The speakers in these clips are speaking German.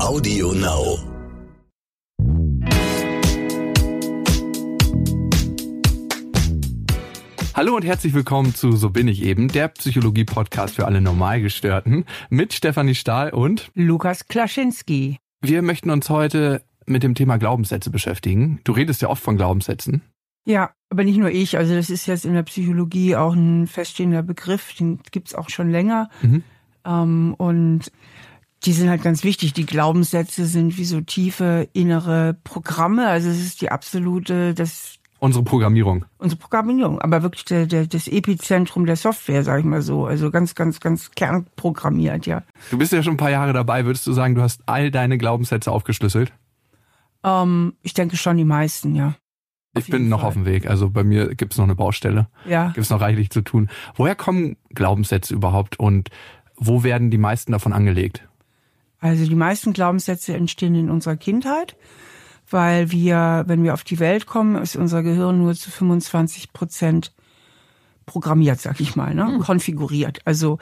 Audio Now. Hallo und herzlich willkommen zu So bin ich eben, der Psychologie-Podcast für alle Normalgestörten mit Stefanie Stahl und Lukas Klaschinski. Wir möchten uns heute mit dem Thema Glaubenssätze beschäftigen. Du redest ja oft von Glaubenssätzen. Ja, aber nicht nur ich. Also das ist jetzt in der Psychologie auch ein feststehender Begriff, den gibt's auch schon länger. Mhm. Ähm, und die sind halt ganz wichtig. Die Glaubenssätze sind wie so tiefe innere Programme. Also es ist die absolute, das Unsere Programmierung. unsere Programmierung, aber wirklich der, der, das Epizentrum der Software, sag ich mal so. Also ganz, ganz, ganz kernprogrammiert, ja. Du bist ja schon ein paar Jahre dabei. Würdest du sagen, du hast all deine Glaubenssätze aufgeschlüsselt? Ähm, ich denke schon die meisten, ja. Ich bin jeden noch Fall. auf dem Weg. Also bei mir gibt's noch eine Baustelle. Ja. Gibt's noch reichlich zu tun. Woher kommen Glaubenssätze überhaupt und wo werden die meisten davon angelegt? Also die meisten Glaubenssätze entstehen in unserer Kindheit, weil wir, wenn wir auf die Welt kommen, ist unser Gehirn nur zu 25 Prozent programmiert, sag ich mal, ne? konfiguriert. Also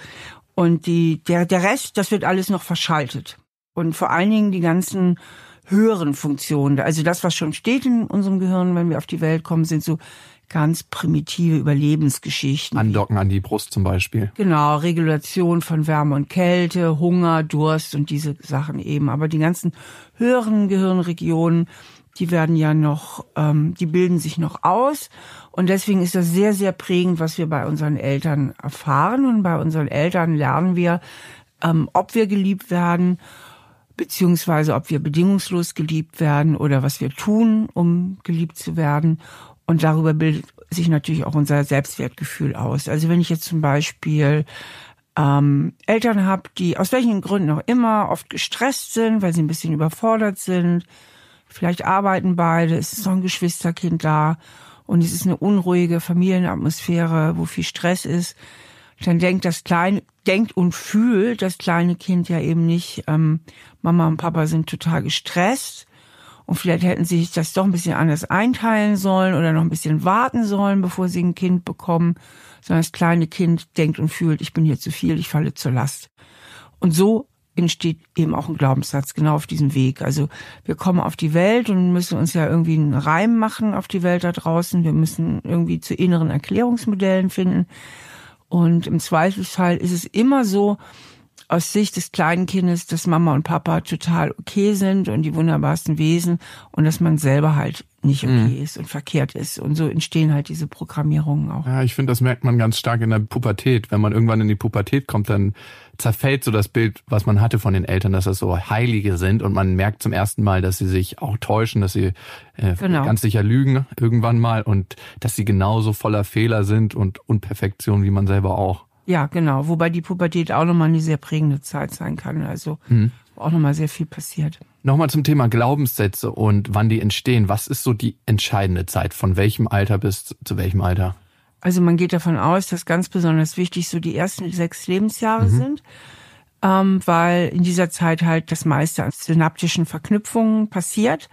und die der der Rest, das wird alles noch verschaltet und vor allen Dingen die ganzen höheren Funktionen, also das, was schon steht in unserem Gehirn, wenn wir auf die Welt kommen, sind so ganz primitive Überlebensgeschichten. Andocken an die Brust zum Beispiel. Genau, Regulation von Wärme und Kälte, Hunger, Durst und diese Sachen eben. Aber die ganzen höheren Gehirnregionen, die werden ja noch, ähm, die bilden sich noch aus. Und deswegen ist das sehr, sehr prägend, was wir bei unseren Eltern erfahren. Und bei unseren Eltern lernen wir, ähm, ob wir geliebt werden, beziehungsweise ob wir bedingungslos geliebt werden oder was wir tun, um geliebt zu werden. Und darüber bildet sich natürlich auch unser Selbstwertgefühl aus. Also wenn ich jetzt zum Beispiel ähm, Eltern habe, die aus welchen Gründen auch immer oft gestresst sind, weil sie ein bisschen überfordert sind, vielleicht arbeiten beide, es ist noch ein Geschwisterkind da und es ist eine unruhige Familienatmosphäre, wo viel Stress ist, dann denkt das kleine, denkt und fühlt das kleine Kind ja eben nicht, ähm, Mama und Papa sind total gestresst und vielleicht hätten sie sich das doch ein bisschen anders einteilen sollen oder noch ein bisschen warten sollen, bevor sie ein Kind bekommen, sondern das kleine Kind denkt und fühlt, ich bin hier zu viel, ich falle zur Last. Und so entsteht eben auch ein Glaubenssatz genau auf diesem Weg. Also wir kommen auf die Welt und müssen uns ja irgendwie einen Reim machen auf die Welt da draußen. Wir müssen irgendwie zu inneren Erklärungsmodellen finden. Und im Zweifelsfall ist es immer so, aus Sicht des kleinen Kindes, dass Mama und Papa total okay sind und die wunderbarsten Wesen und dass man selber halt nicht okay ist und verkehrt ist. Und so entstehen halt diese Programmierungen auch. Ja, ich finde, das merkt man ganz stark in der Pubertät. Wenn man irgendwann in die Pubertät kommt, dann zerfällt so das Bild, was man hatte von den Eltern, dass das so Heilige sind und man merkt zum ersten Mal, dass sie sich auch täuschen, dass sie äh, Genau. ganz sicher lügen irgendwann mal und dass sie genauso voller Fehler sind und Unperfektion wie man selber auch. Ja, genau. Wobei die Pubertät auch nochmal eine sehr prägende Zeit sein kann. Also wo auch nochmal sehr viel passiert. Nochmal zum Thema Glaubenssätze und wann die entstehen. Was ist so die entscheidende Zeit? Von welchem Alter bis zu welchem Alter? Also man geht davon aus, dass ganz besonders wichtig so die ersten sechs Lebensjahre sind, ähm, weil in dieser Zeit halt das meiste an synaptischen Verknüpfungen passiert.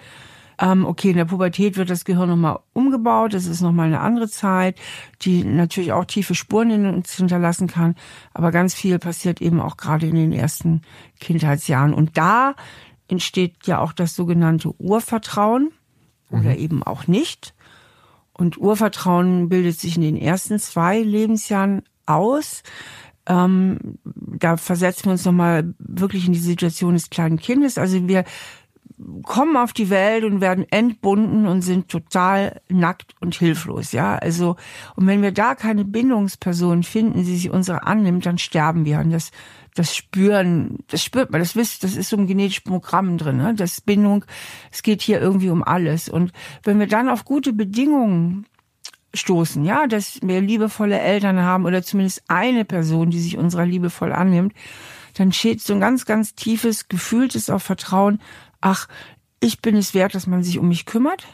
Ähm, okay, in der Pubertät wird das Gehirn nochmal umgebaut, das ist nochmal eine andere Zeit, die natürlich auch tiefe Spuren in uns hinterlassen kann, aber ganz viel passiert eben auch gerade in den ersten Kindheitsjahren. Und da entsteht ja auch das sogenannte Urvertrauen oder eben auch nicht. Und Urvertrauen bildet sich in den ersten zwei Lebensjahren aus. Ähm, da versetzen wir uns nochmal wirklich in die Situation des kleinen Kindes. Also wir kommen auf die Welt und werden entbunden und sind total nackt und hilflos, ja. Also, und wenn wir da keine Bindungsperson finden, die sich unserer annimmt, dann sterben wir. Und das, das spüren, das spürt man, das wisst, das ist so im genetischen Programm drin, ne? Das Bindung, es geht hier irgendwie um alles. Und wenn wir dann auf gute Bedingungen stoßen, ja, dass wir liebevolle Eltern haben oder zumindest eine Person, die sich unserer liebevoll annimmt, dann steht so ein ganz, ganz tiefes, gefühltes auch Vertrauen, ach, ich bin es wert, dass man sich um mich kümmert.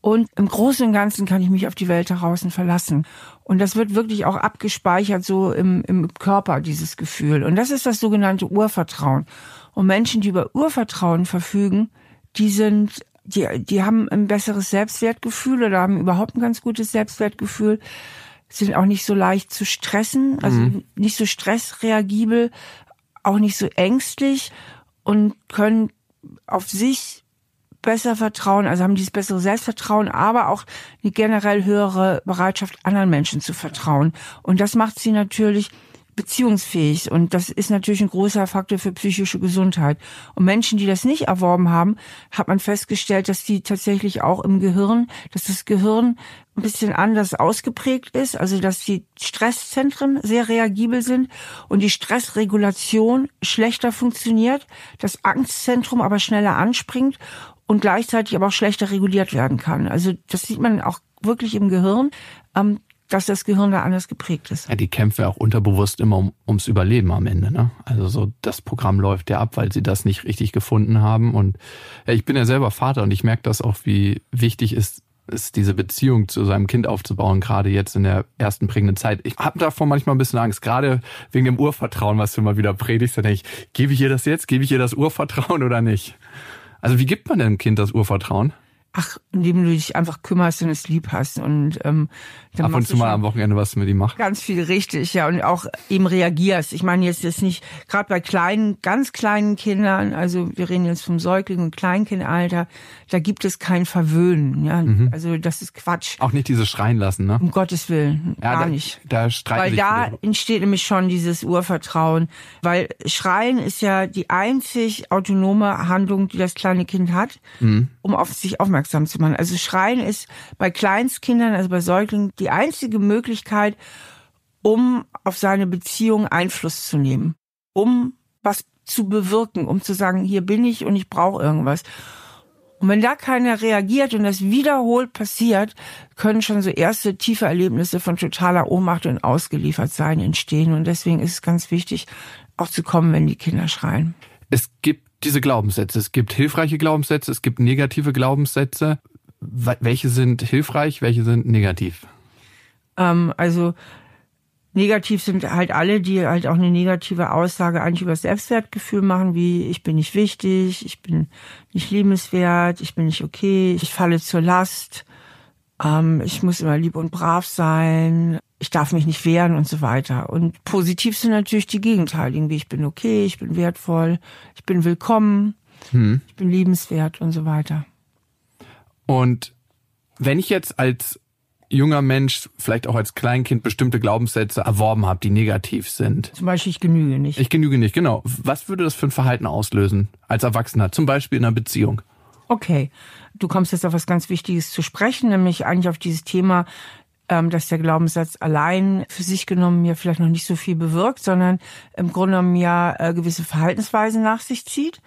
Und im Großen und Ganzen kann ich mich auf die Welt da draußen verlassen. Und das wird wirklich auch abgespeichert so im, im Körper, dieses Gefühl. Und das ist das sogenannte Urvertrauen. Und Menschen, die über Urvertrauen verfügen, die sind, die, die haben ein besseres Selbstwertgefühl oder haben überhaupt ein ganz gutes Selbstwertgefühl, sind auch nicht so leicht zu stressen, also nicht so stressreagibel, auch nicht so ängstlich und können auf sich besser vertrauen, also haben dieses bessere Selbstvertrauen, aber auch eine generell höhere Bereitschaft, anderen Menschen zu vertrauen. Und das macht sie natürlich beziehungsfähig. Und das ist natürlich ein großer Faktor für psychische Gesundheit. Und Menschen, die das nicht erworben haben, hat man festgestellt, dass die tatsächlich auch im Gehirn, dass das Gehirn ein bisschen anders ausgeprägt ist, also dass die Stresszentren sehr reagibel sind und die Stressregulation schlechter funktioniert, das Angstzentrum aber schneller anspringt und gleichzeitig aber auch schlechter reguliert werden kann. Also das sieht man auch wirklich im Gehirn. Dass das Gehirn da anders geprägt ist. Ja, die kämpfen auch unterbewusst immer um, ums Überleben am Ende. Ne? Also so das Programm läuft ja ab, weil sie das nicht richtig gefunden haben. Und ja, ich bin ja selber Vater und ich merke das auch, wie wichtig ist, ist diese Beziehung zu seinem Kind aufzubauen, gerade jetzt in der ersten prägenden Zeit. Ich habe davor manchmal ein bisschen Angst, gerade wegen dem Urvertrauen, was du immer wieder predigst. Da denke ich, gebe ich ihr das jetzt? Gebe ich ihr das Urvertrauen oder nicht? Also wie gibt man dem Kind das Urvertrauen? Ach, indem du dich einfach kümmerst und es lieb hast und ähm, dann ab und zu mal am Wochenende was mit ihm machst. Ganz viel richtig, ja und auch eben reagierst. Ich meine jetzt ist nicht gerade bei kleinen, ganz kleinen Kindern, also wir reden jetzt vom Säugling und Kleinkindalter, da gibt es kein Verwöhnen, ja, mhm. also das ist Quatsch. Auch nicht dieses Schreien lassen, ne? Um Gottes willen, ja, gar da, nicht. Da streiten Weil da viele. entsteht nämlich schon dieses Urvertrauen, weil Schreien ist ja die einzig autonome Handlung, die das kleine Kind hat, mhm. Um auf sich aufmerksam zu machen. Also Schreien ist bei Kleinstkindern, also bei Säuglingen, die einzige Möglichkeit, um auf seine Beziehung Einfluss zu nehmen, um was zu bewirken, um zu sagen, hier bin ich und ich brauche irgendwas. Und wenn da keiner reagiert und das wiederholt passiert, können schon so erste tiefe Erlebnisse von totaler Ohnmacht und Ausgeliefertsein entstehen. Und deswegen ist es ganz wichtig, auch zu kommen, wenn die Kinder schreien. Es gibt diese Glaubenssätze. Es gibt hilfreiche Glaubenssätze, es gibt negative Glaubenssätze. Welche sind hilfreich, welche sind negativ? Ähm, also negativ sind halt alle, die halt auch eine negative Aussage eigentlich über das Selbstwertgefühl machen, wie ich bin nicht wichtig, ich bin nicht liebenswert, ich bin nicht okay, ich falle zur Last, ähm, ich muss immer lieb und brav sein, ich darf mich nicht wehren und so weiter. Und positiv sind natürlich die Gegenteiligen, wie ich bin okay, ich bin wertvoll, ich bin willkommen, hm. ich bin liebenswert und so weiter. Und wenn ich jetzt als junger Mensch, vielleicht auch als Kleinkind bestimmte Glaubenssätze erworben habe, die negativ sind. Zum Beispiel, ich genüge nicht. Ich genüge nicht, genau. Was würde das für ein Verhalten auslösen als Erwachsener, zum Beispiel in einer Beziehung? Okay, du kommst jetzt auf was ganz Wichtiges zu sprechen, nämlich eigentlich auf dieses Thema, dass der Glaubenssatz allein für sich genommen ja vielleicht noch nicht so viel bewirkt, sondern im Grunde genommen ja äh, gewisse Verhaltensweisen nach sich zieht.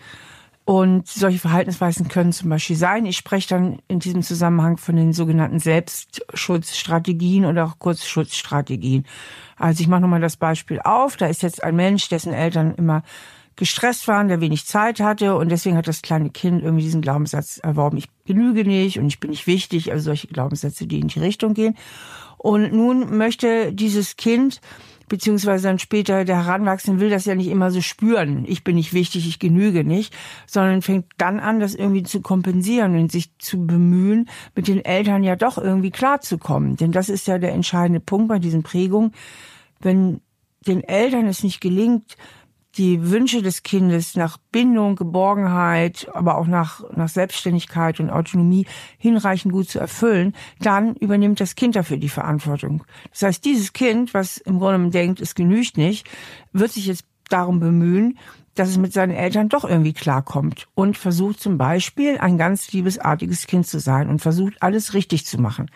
Und solche Verhaltensweisen können zum Beispiel sein, ich spreche dann in diesem Zusammenhang von den sogenannten Selbstschutzstrategien oder auch Kurzschutzstrategien. Also ich mache nochmal das Beispiel auf. Da ist jetzt ein Mensch, dessen Eltern immer gestresst waren, der wenig Zeit hatte und deswegen hat das kleine Kind irgendwie diesen Glaubenssatz erworben, ich genüge nicht und ich bin nicht wichtig, also solche Glaubenssätze, die in die Richtung gehen. Und nun möchte dieses Kind beziehungsweise dann später der Heranwachsende will das ja nicht immer so spüren. Ich bin nicht wichtig, ich genüge nicht, sondern fängt dann an, das irgendwie zu kompensieren und sich zu bemühen, mit den Eltern ja doch irgendwie klarzukommen. Denn das ist ja der entscheidende Punkt bei diesen Prägungen. Wenn den Eltern es nicht gelingt, die Wünsche des Kindes nach Bindung, Geborgenheit, aber auch nach, nach Selbstständigkeit und Autonomie hinreichend gut zu erfüllen, dann übernimmt das Kind dafür die Verantwortung. Das heißt, dieses Kind, was im Grunde denkt, es genügt nicht, wird sich jetzt darum bemühen, dass es mit seinen Eltern doch irgendwie klarkommt und versucht zum Beispiel ein ganz liebesartiges Kind zu sein und versucht alles richtig zu machen.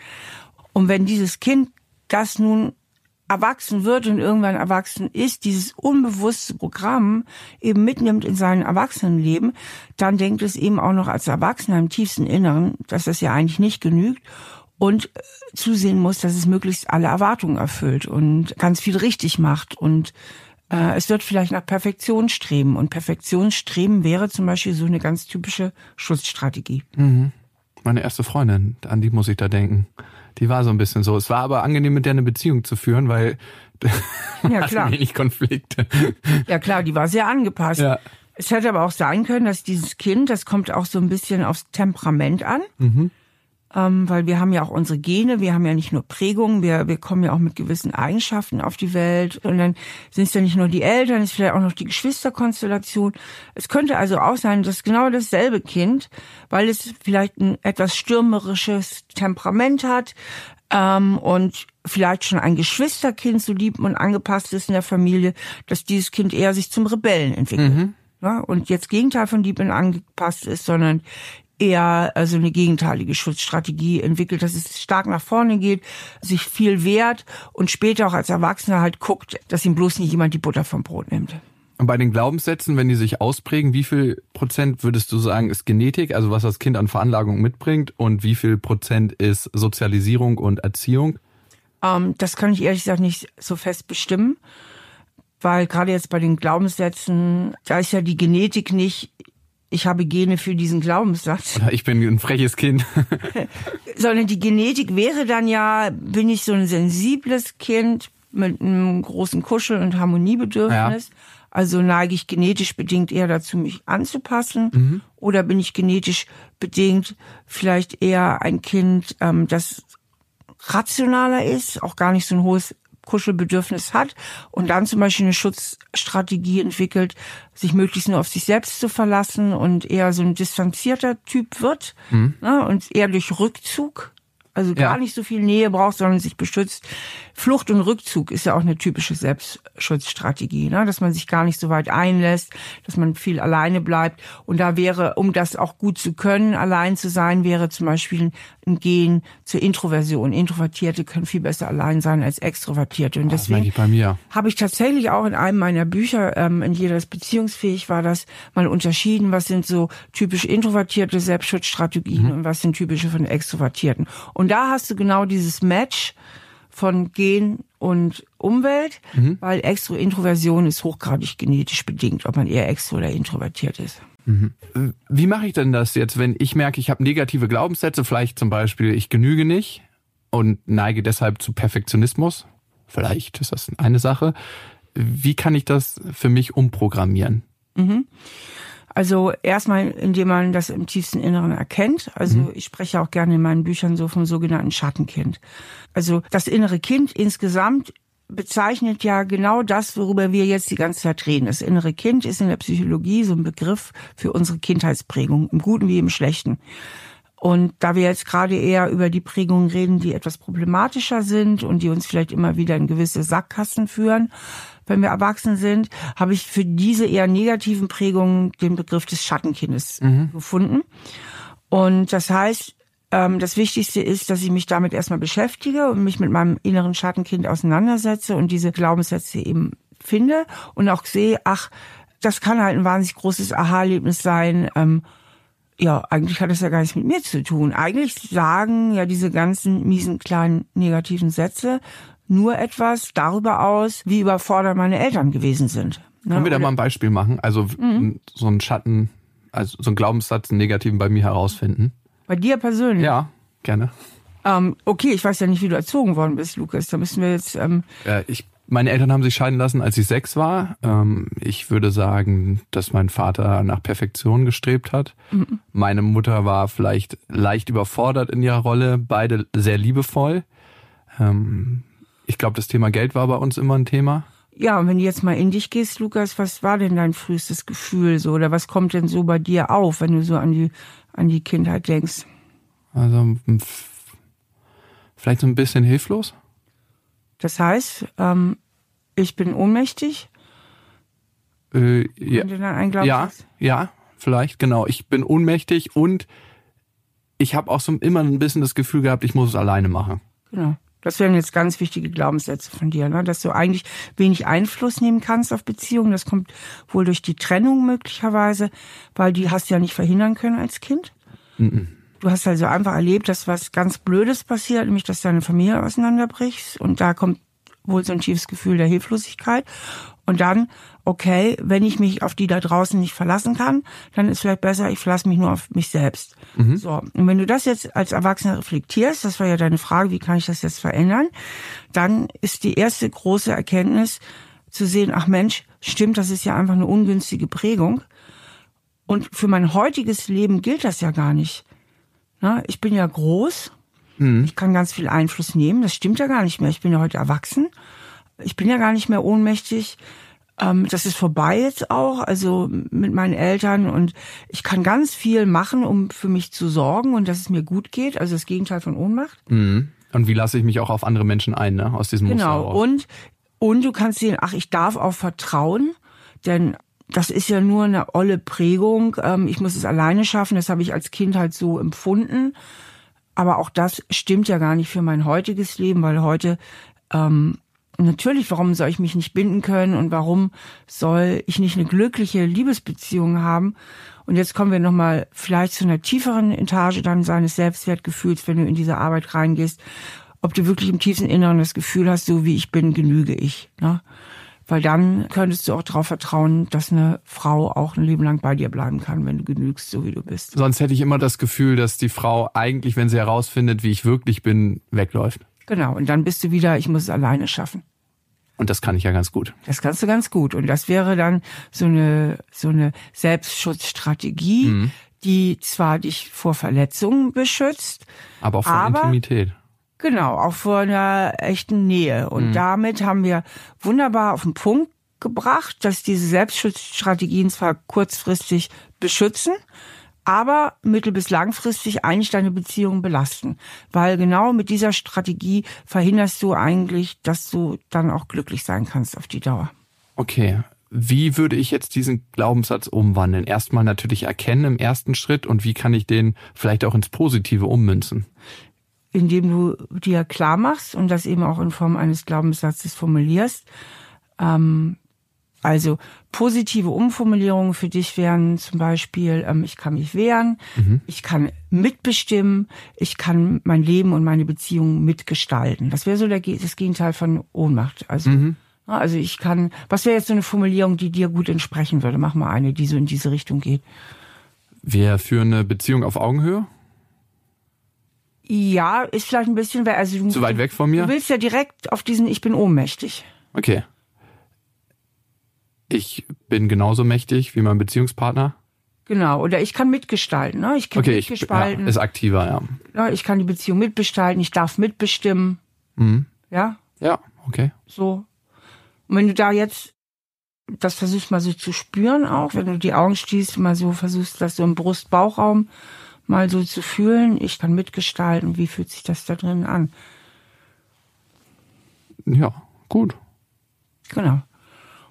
Und wenn dieses Kind das nun erwachsen wird und irgendwann erwachsen ist, dieses unbewusste Programm eben mitnimmt in sein Erwachsenenleben, dann denkt es eben auch noch als Erwachsener im tiefsten Inneren, dass das ja eigentlich nicht genügt und äh, zusehen muss, dass es möglichst alle Erwartungen erfüllt und ganz viel richtig macht und äh, es wird vielleicht nach Perfektion streben und Perfektionsstreben wäre zum Beispiel so eine ganz typische Schutzstrategie. Mhm. Meine erste Freundin, an die muss ich da denken. Die war so ein bisschen so. Es war aber angenehm, mit der eine Beziehung zu führen, weil ja, klar. wenig Konflikte. Ja klar, die war sehr angepasst. Ja. Es hätte aber auch sein können, dass dieses Kind, das kommt auch so ein bisschen aufs Temperament an. Mhm. Ähm, weil wir haben ja auch unsere Gene, wir haben ja nicht nur Prägungen, wir, wir kommen ja auch mit gewissen Eigenschaften auf die Welt und dann sind es ja nicht nur die Eltern, es ist vielleicht auch noch die Geschwisterkonstellation. Es könnte also auch sein, dass genau dasselbe Kind, weil es vielleicht ein etwas stürmerisches Temperament hat ähm, und vielleicht schon ein Geschwisterkind so lieb und angepasst ist in der Familie, dass dieses Kind eher sich zum Rebellen entwickelt. Mhm. Ja, und jetzt Gegenteil von lieb und angepasst ist, sondern eher also eine gegenteilige Schutzstrategie entwickelt, dass es stark nach vorne geht, sich viel wehrt und später auch als Erwachsener halt guckt, dass ihm bloß nicht jemand die Butter vom Brot nimmt. Und bei den Glaubenssätzen, wenn die sich ausprägen, wie viel Prozent würdest du sagen, ist Genetik, also was das Kind an Veranlagung mitbringt, und wie viel Prozent ist Sozialisierung und Erziehung? Ähm, das kann ich ehrlich gesagt nicht so fest bestimmen, weil gerade jetzt bei den Glaubenssätzen, da ist ja die Genetik nicht ich habe Gene für diesen Glaubenssatz. Ich bin ein freches Kind. Sondern die Genetik wäre dann ja, bin ich so ein sensibles Kind mit einem großen Kuschel- und Harmoniebedürfnis. Ja. Also neige ich genetisch bedingt eher dazu, mich anzupassen. Mhm. Oder bin ich genetisch bedingt vielleicht eher ein Kind, ähm, das rationaler ist, auch gar nicht so ein hohes Kuschelbedürfnis hat und dann zum Beispiel eine Schutzstrategie entwickelt, sich möglichst nur auf sich selbst zu verlassen und eher so ein distanzierter Typ wird mhm. ne, und eher durch Rückzug also gar ja. nicht so viel Nähe braucht, sondern sich beschützt. Flucht und Rückzug ist ja auch eine typische Selbstschutzstrategie, ne? dass man sich gar nicht so weit einlässt, dass man viel alleine bleibt. Und da wäre, um das auch gut zu können, allein zu sein, wäre zum Beispiel ein Gehen zur Introversion. Introvertierte können viel besser allein sein als Extrovertierte. Und deswegen bei mir. habe ich tatsächlich auch in einem meiner Bücher, ähm, in jeder beziehungsfähig war das, mal unterschieden, was sind so typisch introvertierte Selbstschutzstrategien mhm. und was sind typische von Extrovertierten. Und da hast du genau dieses Match von Gen und Umwelt, mhm. weil Extro-Introversion ist hochgradig genetisch bedingt, ob man eher extro oder introvertiert ist. Mhm. Wie mache ich denn das jetzt, wenn ich merke, ich habe negative Glaubenssätze, vielleicht zum Beispiel, ich genüge nicht und neige deshalb zu Perfektionismus? Vielleicht ist das eine Sache. Wie kann ich das für mich umprogrammieren? Mhm. Also erstmal, indem man das im tiefsten Inneren erkennt. Also mhm. ich spreche auch gerne in meinen Büchern so vom sogenannten Schattenkind. Also das innere Kind insgesamt bezeichnet ja genau das, worüber wir jetzt die ganze Zeit reden. Das innere Kind ist in der Psychologie so ein Begriff für unsere Kindheitsprägung, im Guten wie im Schlechten. Und da wir jetzt gerade eher über die Prägungen reden, die etwas problematischer sind und die uns vielleicht immer wieder in gewisse Sackkassen führen, wenn wir erwachsen sind, habe ich für diese eher negativen Prägungen den Begriff des Schattenkindes mhm. gefunden. Und das heißt, ähm, das Wichtigste ist, dass ich mich damit erstmal beschäftige und mich mit meinem inneren Schattenkind auseinandersetze und diese Glaubenssätze eben finde und auch sehe, ach, das kann halt ein wahnsinnig großes Aha-Erlebnis sein. Ähm, ja, eigentlich hat das ja gar nichts mit mir zu tun. Eigentlich sagen ja diese ganzen miesen kleinen negativen Sätze nur etwas darüber aus, wie überfordert meine Eltern gewesen sind. Ne? Können wir da mal ein Beispiel machen? Also mhm. so ein Schatten, also so ein Glaubenssatz, einen negativen bei mir herausfinden. Bei dir persönlich? Ja, gerne. Ähm, okay, ich weiß ja nicht, wie du erzogen worden bist, Lukas. Da müssen wir jetzt. Ähm ja, ich, meine Eltern haben sich scheiden lassen, als ich sechs war. Ähm, ich würde sagen, dass mein Vater nach Perfektion gestrebt hat. Mhm. Meine Mutter war vielleicht leicht überfordert in ihrer Rolle, beide sehr liebevoll. Ähm, ich glaube, das Thema Geld war bei uns immer ein Thema. Ja, und wenn du jetzt mal in dich gehst, Lukas, was war denn dein frühestes Gefühl so oder was kommt denn so bei dir auf, wenn du so an die an die Kindheit denkst? Also vielleicht so ein bisschen hilflos. Das heißt, ähm, ich bin ohnmächtig. Äh, ja, ja, ja, vielleicht genau. Ich bin ohnmächtig und ich habe auch so immer ein bisschen das Gefühl gehabt, ich muss es alleine machen. Genau. Das wären jetzt ganz wichtige Glaubenssätze von dir, ne? dass du eigentlich wenig Einfluss nehmen kannst auf Beziehungen. Das kommt wohl durch die Trennung möglicherweise, weil die hast du ja nicht verhindern können als Kind. Mhm. Du hast also einfach erlebt, dass was ganz Blödes passiert, nämlich dass deine Familie auseinanderbricht und da kommt wohl so ein tiefes Gefühl der Hilflosigkeit. Und dann, okay, wenn ich mich auf die da draußen nicht verlassen kann, dann ist vielleicht besser, ich verlasse mich nur auf mich selbst. Mhm. So. Und wenn du das jetzt als Erwachsener reflektierst, das war ja deine Frage, wie kann ich das jetzt verändern? Dann ist die erste große Erkenntnis zu sehen, ach Mensch, stimmt, das ist ja einfach eine ungünstige Prägung. Und für mein heutiges Leben gilt das ja gar nicht. Na, ich bin ja groß. Mhm. Ich kann ganz viel Einfluss nehmen. Das stimmt ja gar nicht mehr. Ich bin ja heute erwachsen. Ich bin ja gar nicht mehr ohnmächtig. Ähm, das ist vorbei jetzt auch, also mit meinen Eltern. Und ich kann ganz viel machen, um für mich zu sorgen und dass es mir gut geht. Also das Gegenteil von Ohnmacht. Mhm. Und wie lasse ich mich auch auf andere Menschen ein, ne? Aus diesem Muster Genau. Und, und du kannst sehen, ach, ich darf auch vertrauen, denn das ist ja nur eine olle Prägung. Ähm, ich muss es alleine schaffen. Das habe ich als Kind halt so empfunden. Aber auch das stimmt ja gar nicht für mein heutiges Leben, weil heute ähm, natürlich, warum soll ich mich nicht binden können und warum soll ich nicht eine glückliche Liebesbeziehung haben? Und jetzt kommen wir nochmal vielleicht zu einer tieferen Etage dann seines Selbstwertgefühls, wenn du in diese Arbeit reingehst, ob du wirklich im tiefsten Inneren das Gefühl hast, so wie ich bin, genüge ich. Ne? Weil dann könntest du auch darauf vertrauen, dass eine Frau auch ein Leben lang bei dir bleiben kann, wenn du genügst, so wie du bist. Sonst hätte ich immer das Gefühl, dass die Frau eigentlich, wenn sie herausfindet, wie ich wirklich bin, wegläuft. Genau. Und dann bist du wieder, ich muss es alleine schaffen. Und das kann ich ja ganz gut. Das kannst du ganz gut. Und das wäre dann so eine, so eine Selbstschutzstrategie, Mhm. die zwar dich vor Verletzungen beschützt, Aber auch von Aber- Intimität. Genau, auch vor einer echten Nähe. Und damit haben wir wunderbar auf den Punkt gebracht, dass diese Selbstschutzstrategien zwar kurzfristig beschützen, aber mittel- bis langfristig eigentlich deine Beziehung belasten. Weil genau mit dieser Strategie verhinderst du eigentlich, dass du dann auch glücklich sein kannst auf die Dauer. Okay. Wie würde ich jetzt diesen Glaubenssatz umwandeln? Erstmal natürlich erkennen im ersten Schritt und wie kann ich den vielleicht auch ins Positive ummünzen? Indem du dir klar machst und das eben auch in Form eines Glaubenssatzes formulierst. Ähm, also positive Umformulierungen für dich wären zum Beispiel, ähm, ich kann mich wehren, ich kann mitbestimmen, ich kann mein Leben und meine Beziehung mitgestalten. Das wäre so der, das Gegenteil von Ohnmacht. Also, ja, also ich kann, was wäre jetzt so eine Formulierung, die dir gut entsprechen würde? Mach mal eine, die so in diese Richtung geht. Wir führen eine Beziehung auf Augenhöhe? Ja, ist vielleicht ein bisschen, weil- also du, Zu weit weg von mir? Du willst ja direkt auf diesen Ich bin ohnmächtig. Okay. Ich bin genauso mächtig wie mein Beziehungspartner. Genau, oder ich kann mitgestalten. Ne? Ich kann Okay, ich ja, mitgestalten. ist aktiver, ja. ne? Ich kann die Beziehung mitgestalten, ich darf mitbestimmen. Mhm. Ja, Ja, okay. so. Und wenn du da jetzt das versuchst mal so zu spüren auch, wenn du die Augen schließt, mal so versuchst, das so im Brust-Bauchraum mal so zu fühlen, ich kann mitgestalten, wie fühlt sich das da drin an? Ja, gut. Genau.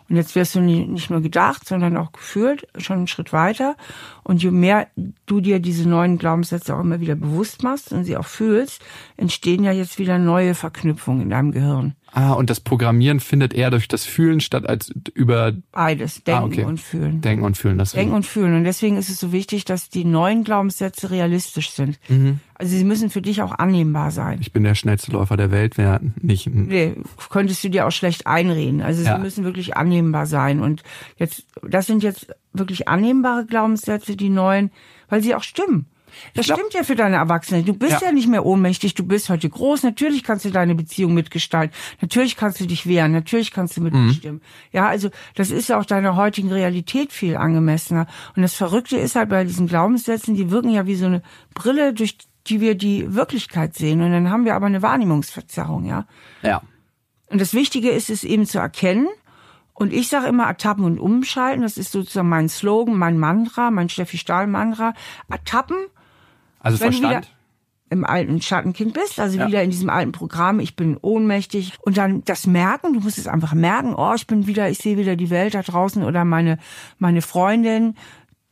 Und jetzt wirst du nicht nur gedacht, sondern auch gefühlt, schon einen Schritt weiter. Und je mehr du dir diese neuen Glaubenssätze auch immer wieder bewusst machst und sie auch fühlst, entstehen ja jetzt wieder neue Verknüpfungen in deinem Gehirn. Ah, und das Programmieren findet eher durch das Fühlen statt als über Beides, denken Ah, okay. und fühlen. Denken und Fühlen. Das Denken und fühlen. Und deswegen ist es so wichtig, dass die neuen Glaubenssätze realistisch sind. Mhm. Also sie müssen für dich auch annehmbar sein. ich bin der schnellste Läufer der Welt, wäre nicht Nee, könntest du dir auch schlecht einreden. Also Ja. sie müssen wirklich annehmbar sein. Und jetzt, das sind jetzt wirklich annehmbare Glaubenssätze, die neuen, weil sie auch stimmen. Das glaub- stimmt ja für deine Erwachsene. Du bist ja. Ja. nicht mehr ohnmächtig, du bist heute groß. Natürlich kannst du deine Beziehung mitgestalten. Natürlich kannst du dich wehren. Natürlich kannst du mitbestimmen. Ja, also das ist ja auch deiner heutigen Realität viel angemessener. Und das Verrückte ist halt bei diesen Glaubenssätzen, die wirken ja wie so eine Brille, durch die wir die Wirklichkeit sehen. Und dann haben wir aber eine Wahrnehmungsverzerrung, ja. Ja. Und das Wichtige ist es eben zu erkennen. Und ich sage immer Ertappen und Umschalten. Das ist sozusagen mein Slogan, mein Mantra, mein Steffi Stahl Mantra. Ertappen Also Wenn du Verstand. im alten Schattenkind bist, also Ja. wieder in diesem alten Programm, ich bin ohnmächtig und dann das merken, du musst es einfach merken, oh, ich bin wieder, ich sehe wieder die Welt da draußen oder meine meine Freundin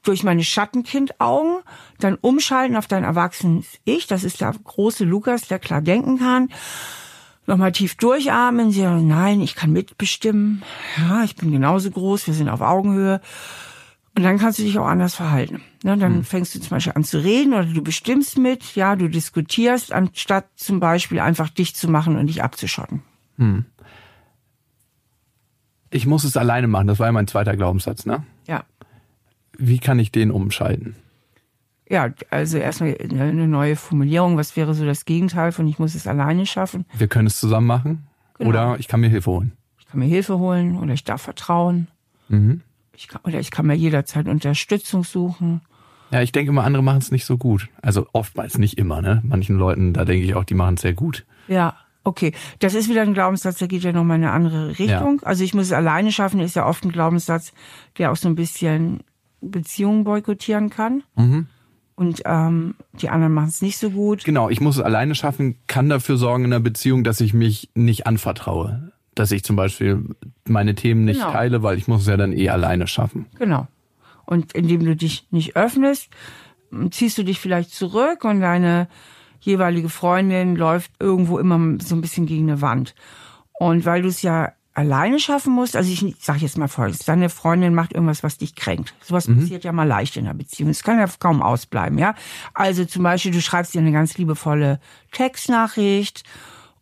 durch meine Schattenkindaugen, dann umschalten auf dein erwachsenes Ich, das ist der große Lukas, der klar denken kann. Nochmal tief durchatmen, sie sagen, nein, ich kann mitbestimmen. Ja, ich bin genauso groß, wir sind auf Augenhöhe. Und dann kannst du dich auch anders verhalten. Ne, dann fängst du zum Beispiel an zu reden oder du bestimmst mit, ja, du diskutierst, anstatt zum Beispiel einfach dich zu machen und dich abzuschotten. Ich muss es alleine machen. Das war ja mein zweiter Glaubenssatz, ne? Ja. Wie kann ich den umschalten? Ja, also erstmal eine neue Formulierung. Was wäre so das Gegenteil von ich muss es alleine schaffen? Wir können es zusammen machen. Genau. Oder ich kann mir Hilfe holen. Ich kann mir Hilfe holen oder ich darf vertrauen. Mhm. Ich kann, oder ich kann mir jederzeit Unterstützung suchen. Ja, ich denke immer, andere machen es nicht so gut. Also oftmals nicht immer, ne? Manchen Leuten, da denke ich auch, die machen es sehr gut. Ja, okay. Das ist wieder ein Glaubenssatz, der geht ja nochmal in eine andere Richtung. Ja. Also ich muss es alleine schaffen, ist ja oft ein Glaubenssatz, der auch so ein bisschen Beziehungen boykottieren kann. Mhm. Und ähm, die anderen machen es nicht so gut. Genau, ich muss es alleine schaffen, kann dafür sorgen in einer Beziehung, dass ich mich nicht anvertraue. Dass ich zum Beispiel meine Themen nicht genau. teile, weil ich muss es ja dann eh alleine schaffen. Genau. Und indem du dich nicht öffnest, ziehst du dich vielleicht zurück und deine jeweilige Freundin läuft irgendwo immer so ein bisschen gegen eine Wand. Und weil du es ja alleine schaffen musst, also ich sage jetzt mal folgendes, deine Freundin macht irgendwas, was dich kränkt. Sowas mhm. passiert ja mal leicht in einer Beziehung. Es kann ja kaum ausbleiben, ja. Also zum Beispiel, du schreibst dir eine ganz liebevolle Textnachricht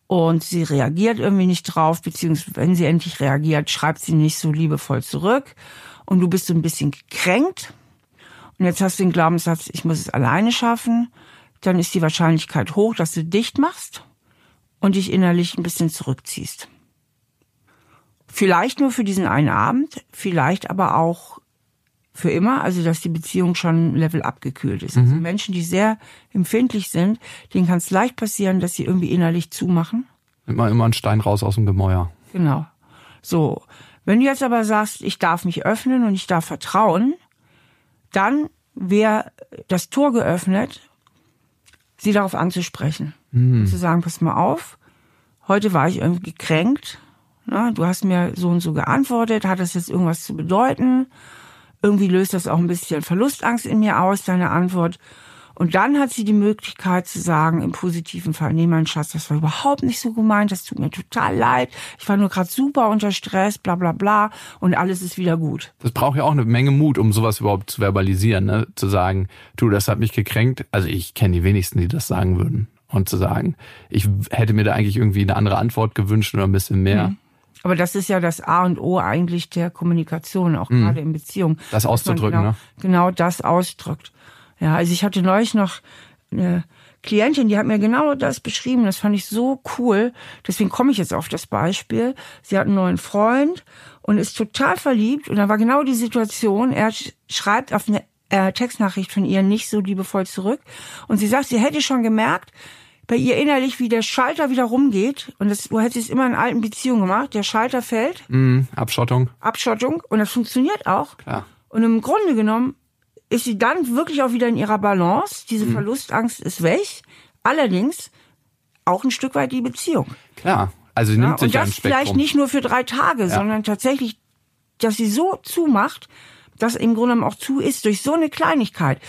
und sie reagiert irgendwie nicht drauf, beziehungsweise wenn sie endlich reagiert, schreibt sie nicht so liebevoll zurück. Und du bist so ein bisschen gekränkt. Und jetzt hast du den Glaubenssatz, ich muss es alleine schaffen, dann ist die Wahrscheinlichkeit hoch, dass du dicht machst und dich innerlich ein bisschen zurückziehst. Vielleicht nur für diesen einen Abend, vielleicht aber auch für immer, also dass die Beziehung schon Level abgekühlt ist. Also mhm. Also Menschen, die sehr empfindlich sind, denen kann es leicht passieren, dass sie irgendwie innerlich zumachen. Immer immer ein Stein raus aus dem Gemäuer. Genau. So. Wenn du jetzt aber sagst, ich darf mich öffnen und ich darf vertrauen, dann wäre das Tor geöffnet, sie darauf anzusprechen. Mhm. Zu sagen, pass mal auf, heute war ich irgendwie gekränkt. Na, du hast mir so und so geantwortet, hat das jetzt irgendwas zu bedeuten? Irgendwie löst das auch ein bisschen Verlustangst in mir aus, deine Antwort. Und dann hat sie die Möglichkeit zu sagen, im positiven Fall, nee, mein Schatz, das war überhaupt nicht so gemeint, das tut mir total leid, ich war nur gerade super unter Stress, bla bla bla, und alles ist wieder gut. Das braucht ja auch eine Menge Mut, um sowas überhaupt zu verbalisieren, ne? zu sagen, du, das hat mich gekränkt. Also ich kenne die wenigsten, die das sagen würden. Und zu sagen, ich hätte mir da eigentlich irgendwie eine andere Antwort gewünscht oder ein bisschen mehr. Mhm. Aber das ist ja das A und O eigentlich der Kommunikation, auch mhm. gerade in Beziehungen. Das auszudrücken, genau, ne? Genau das ausdrückt. Ja, also ich hatte neulich noch eine Klientin, die hat mir genau das beschrieben. Das fand ich so cool. Deswegen komme ich jetzt auf das Beispiel. Sie hat einen neuen Freund und ist total verliebt. Und da war genau die Situation. Er schreibt auf eine äh, Textnachricht von ihr nicht so liebevoll zurück. Und sie sagt, sie hätte schon gemerkt, bei ihr innerlich, wie der Schalter wieder rumgeht. Und das, du hättest es immer in alten Beziehungen gemacht. Der Schalter fällt. Mm, Abschottung. Abschottung. Und das funktioniert auch. Klar. Und im Grunde genommen ist sie dann wirklich auch wieder in ihrer Balance. Diese mhm. Verlustangst ist weg. Allerdings auch ein Stück weit die Beziehung. Klar. Also sie nimmt ja, sich und das vielleicht nicht nur für drei Tage, ja. sondern tatsächlich, dass sie so zumacht, dass im Grunde genommen auch zu ist durch so eine Kleinigkeit.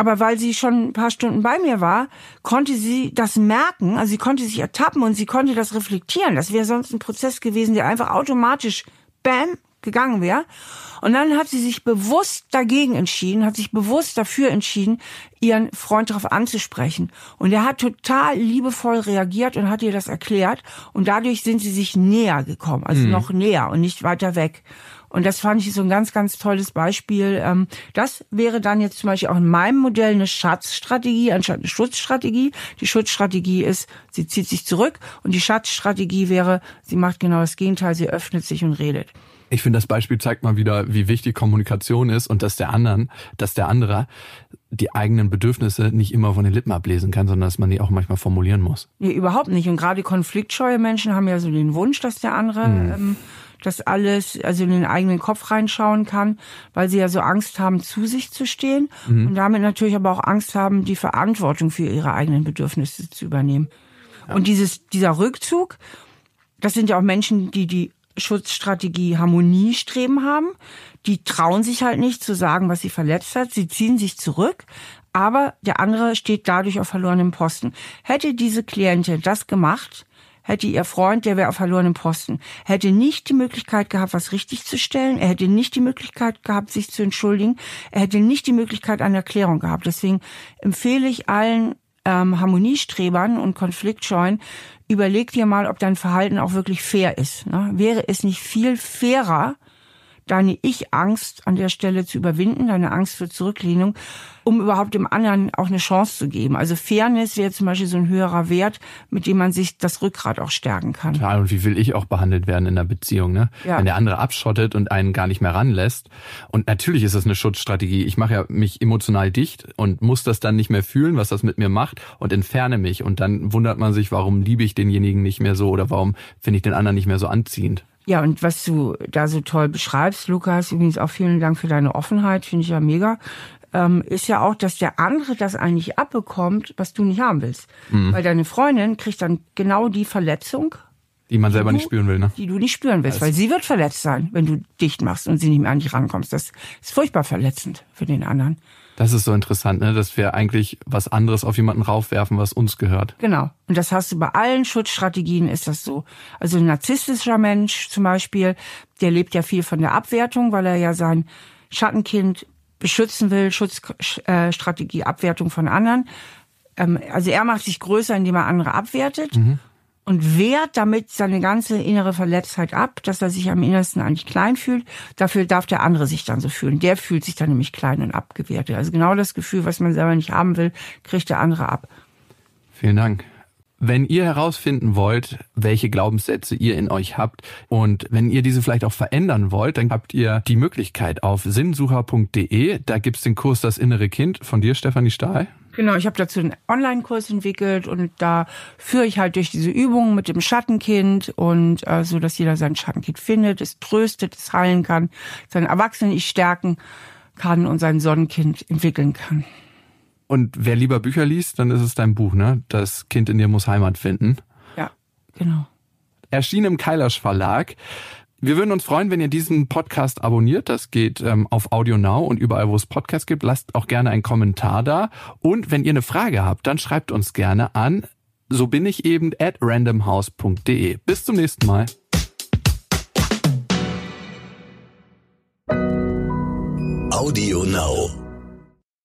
Aber weil sie schon ein paar Stunden bei mir war, konnte sie das merken, also sie konnte sich ertappen und sie konnte das reflektieren. Das wäre sonst ein Prozess gewesen, der einfach automatisch, bam, gegangen wäre. Und dann hat sie sich bewusst dagegen entschieden, hat sich bewusst dafür entschieden, ihren Freund darauf anzusprechen. Und er hat total liebevoll reagiert und hat ihr das erklärt. Und dadurch sind sie sich näher gekommen, also mhm. noch näher und nicht weiter weg. Und das fand ich so ein ganz, ganz tolles Beispiel. Ähm, das wäre dann jetzt zum Beispiel auch in meinem Modell eine Schatzstrategie anstatt eine Schutzstrategie. Die Schutzstrategie ist, sie zieht sich zurück und die Schatzstrategie wäre, sie macht genau das Gegenteil, sie öffnet sich und redet. Ich finde, das Beispiel zeigt mal wieder, wie wichtig Kommunikation ist und dass der anderen, dass der andere die eigenen Bedürfnisse nicht immer von den Lippen ablesen kann, sondern dass man die auch manchmal formulieren muss. Nee, überhaupt nicht. Und gerade konfliktscheue Menschen haben ja so den Wunsch, dass der andere mhm. ähm, das alles, also in den eigenen Kopf reinschauen kann, weil sie ja so Angst haben, zu sich zu stehen mhm. und damit natürlich aber auch Angst haben, die Verantwortung für ihre eigenen Bedürfnisse zu übernehmen. Ja. Und dieses, dieser Rückzug, das sind ja auch Menschen, die die Schutzstrategie Harmoniestreben haben. Die trauen sich halt nicht zu sagen, was sie verletzt hat. Sie ziehen sich zurück. Aber der andere steht dadurch auf verlorenem Posten. Hätte diese Klientin das gemacht, hätte ihr Freund, der wäre auf verlorenem Posten, hätte nicht die Möglichkeit gehabt, was richtig zu stellen. Er hätte nicht die Möglichkeit gehabt, sich zu entschuldigen. Er hätte nicht die Möglichkeit einer Erklärung gehabt. Deswegen empfehle ich allen ähm, Harmoniestrebern und Konfliktscheuen, überleg dir mal, ob dein Verhalten auch wirklich fair ist. Ne? Wäre es nicht viel fairer, deine Ich-Angst an der Stelle zu überwinden, deine Angst für Zurücklehnung, um überhaupt dem anderen auch eine Chance zu geben. Also Fairness wäre zum Beispiel so ein höherer Wert, mit dem man sich das Rückgrat auch stärken kann. Total. Und wie will ich auch behandelt werden in einer Beziehung, ne? Ja. Wenn der andere abschottet und einen gar nicht mehr ranlässt. Und natürlich ist das eine Schutzstrategie. Ich mache ja mich emotional dicht und muss das dann nicht mehr fühlen, was das mit mir macht und entferne mich. Und dann wundert man sich, warum liebe ich denjenigen nicht mehr so oder warum finde ich den anderen nicht mehr so anziehend. Ja, und was du da so toll beschreibst, Lukas, übrigens auch vielen Dank für deine Offenheit, finde ich ja mega, ähm, ist ja auch, dass der andere das eigentlich abbekommt, was du nicht haben willst. Mhm. Weil deine Freundin kriegt dann genau die Verletzung, die man selber du, nicht spüren will, ne? Die du nicht spüren willst, weil sie wird verletzt sein, wenn du dicht machst und sie nicht mehr an dich rankommst. Das ist furchtbar verletzend für den anderen. Das ist so interessant, ne? dass wir eigentlich was anderes auf jemanden raufwerfen, was uns gehört. Genau. Und das hast du bei allen Schutzstrategien ist das so. Also ein narzisstischer Mensch zum Beispiel, der lebt ja viel von der Abwertung, weil er ja sein Schattenkind beschützen will, Schutzstrategie, Abwertung von anderen. Ähm, also er macht sich größer, indem er andere abwertet. Mhm und wehrt damit seine ganze innere Verletztheit ab, dass er sich am innersten eigentlich klein fühlt. Dafür darf der andere sich dann so fühlen. Der fühlt sich dann nämlich klein und abgewertet. Also genau das Gefühl, was man selber nicht haben will, kriegt der andere ab. Vielen Dank. Wenn ihr herausfinden wollt, welche Glaubenssätze ihr in euch habt und wenn ihr diese vielleicht auch verändern wollt, dann habt ihr die Möglichkeit auf sinnsucher.de. Da gibt's den Kurs Das innere Kind von dir, Stefanie Stahl. Genau, ich habe dazu einen Online-Kurs entwickelt und da führe ich halt durch diese Übungen mit dem Schattenkind und äh, so, dass jeder sein Schattenkind findet, es tröstet, es heilen kann, sein Erwachsenen-Ich stärken kann und sein Sonnenkind entwickeln kann. Und wer lieber Bücher liest, dann ist es dein Buch, ne? Das Kind in dir muss Heimat finden. Ja, genau. Erschien im Kailash Verlag. Wir würden uns freuen, wenn ihr diesen Podcast abonniert. Das geht ähm, auf Audio Now und überall, wo es Podcasts gibt. Lasst auch gerne einen Kommentar da. Und wenn ihr eine Frage habt, dann schreibt uns gerne an so bin ich eben at randomhouse.de. Bis zum nächsten Mal. Audio Now.